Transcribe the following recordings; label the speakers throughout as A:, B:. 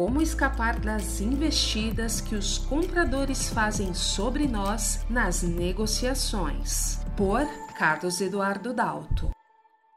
A: como escapar das investidas que os compradores fazem sobre nós nas negociações. Por Carlos Eduardo Dalto.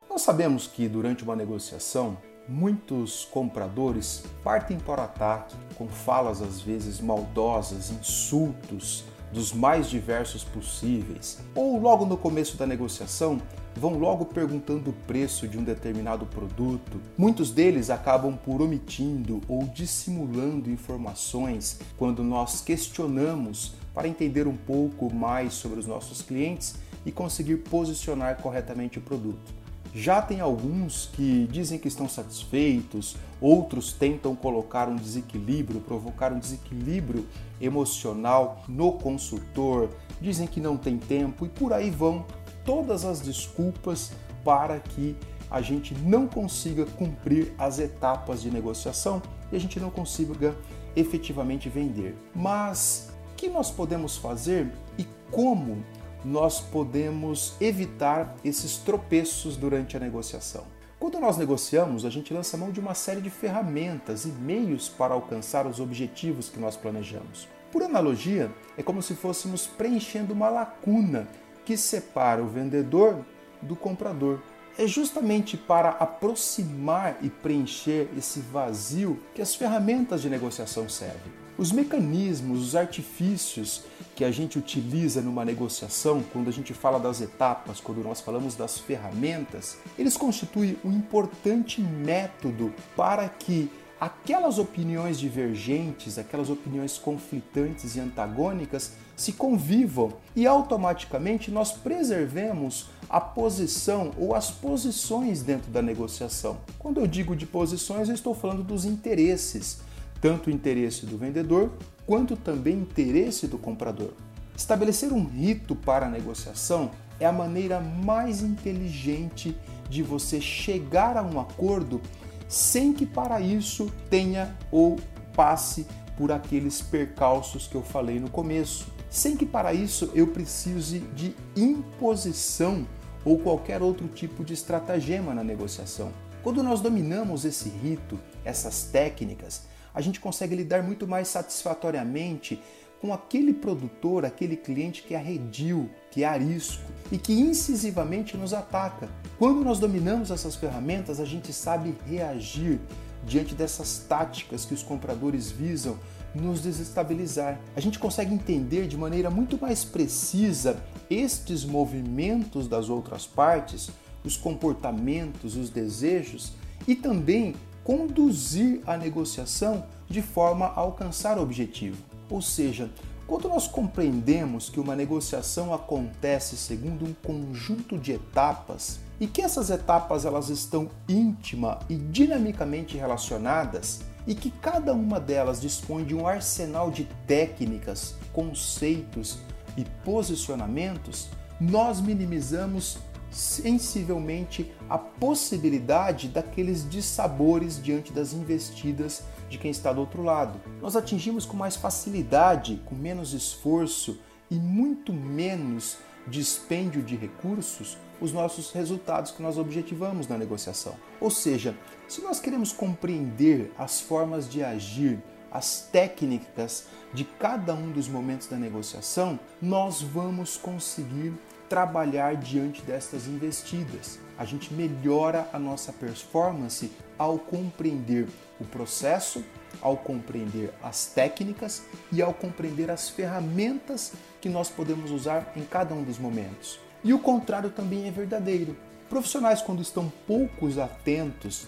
B: Nós sabemos que durante uma negociação, muitos compradores partem para ataque com falas às vezes maldosas, insultos dos mais diversos possíveis, ou logo no começo da negociação vão logo perguntando o preço de um determinado produto. Muitos deles acabam por omitindo ou dissimulando informações quando nós questionamos para entender um pouco mais sobre os nossos clientes e conseguir posicionar corretamente o produto. Já tem alguns que dizem que estão satisfeitos, outros tentam colocar um desequilíbrio, provocar um desequilíbrio emocional no consultor, dizem que não tem tempo e por aí vão todas as desculpas para que a gente não consiga cumprir as etapas de negociação e a gente não consiga efetivamente vender. Mas o que nós podemos fazer e como nós podemos evitar esses tropeços durante a negociação? Quando nós negociamos, a gente lança mão de uma série de ferramentas e meios para alcançar os objetivos que nós planejamos. Por analogia, é como se fôssemos preenchendo uma lacuna que separa o vendedor do comprador. É justamente para aproximar e preencher esse vazio que as ferramentas de negociação servem. Os mecanismos, os artifícios que a gente utiliza numa negociação, quando a gente fala das etapas, quando nós falamos das ferramentas, eles constituem um importante método para que aquelas opiniões divergentes, aquelas opiniões conflitantes e antagônicas se convivam e automaticamente nós preservemos a posição ou as posições dentro da negociação. Quando eu digo de posições, eu estou falando dos interesses, tanto o interesse do vendedor quanto também interesse do comprador. Estabelecer um rito para a negociação é a maneira mais inteligente de você chegar a um acordo sem que para isso tenha ou passe por aqueles percalços que eu falei no começo, sem que para isso eu precise de imposição ou qualquer outro tipo de estratagema na negociação. Quando nós dominamos esse rito, essas técnicas, a gente consegue lidar muito mais satisfatoriamente com aquele produtor, aquele cliente que é arredio, que é arisco e que incisivamente nos ataca. Quando nós dominamos essas ferramentas, a gente sabe reagir diante dessas táticas que os compradores visam nos desestabilizar. A gente consegue entender de maneira muito mais precisa estes movimentos das outras partes, os comportamentos, os desejos e também conduzir a negociação de forma a alcançar o objetivo. Ou seja, quando nós compreendemos que uma negociação acontece segundo um conjunto de etapas e que essas etapas elas estão íntima e dinamicamente relacionadas e que cada uma delas dispõe de um arsenal de técnicas, conceitos e posicionamentos, nós minimizamos sensivelmente a possibilidade daqueles dissabores diante das investidas de quem está do outro lado. Nós atingimos com mais facilidade, com menos esforço e muito menos dispêndio de recursos os nossos resultados que nós objetivamos na negociação. Ou seja, se nós queremos compreender as formas de agir, as técnicas de cada um dos momentos da negociação, nós vamos conseguir trabalhar diante destas investidas. A gente melhora a nossa performance ao compreender o processo, ao compreender as técnicas e ao compreender as ferramentas que nós podemos usar em cada um dos momentos. E o contrário também é verdadeiro. Profissionais, quando estão poucos atentos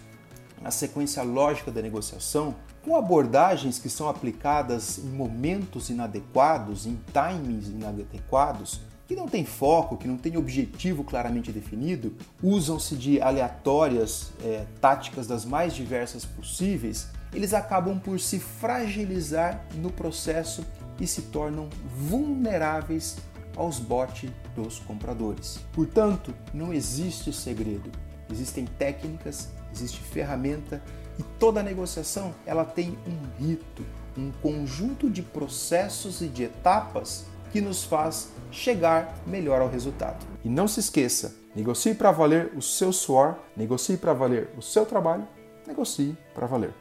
B: à sequência lógica da negociação, com abordagens que são aplicadas em momentos inadequados, em timings inadequados, que não tem foco, que não tem objetivo claramente definido, usam-se de aleatórias é, táticas das mais diversas possíveis, eles acabam por se fragilizar no processo e se tornam vulneráveis aos botes dos compradores. Portanto, não existe segredo. Existem técnicas, existe ferramenta e toda negociação ela tem um rito, um conjunto de processos e de etapas que nos faz chegar melhor ao resultado. E não se esqueça, negocie para valer o seu suor, negocie para valer o seu trabalho, negocie para valer.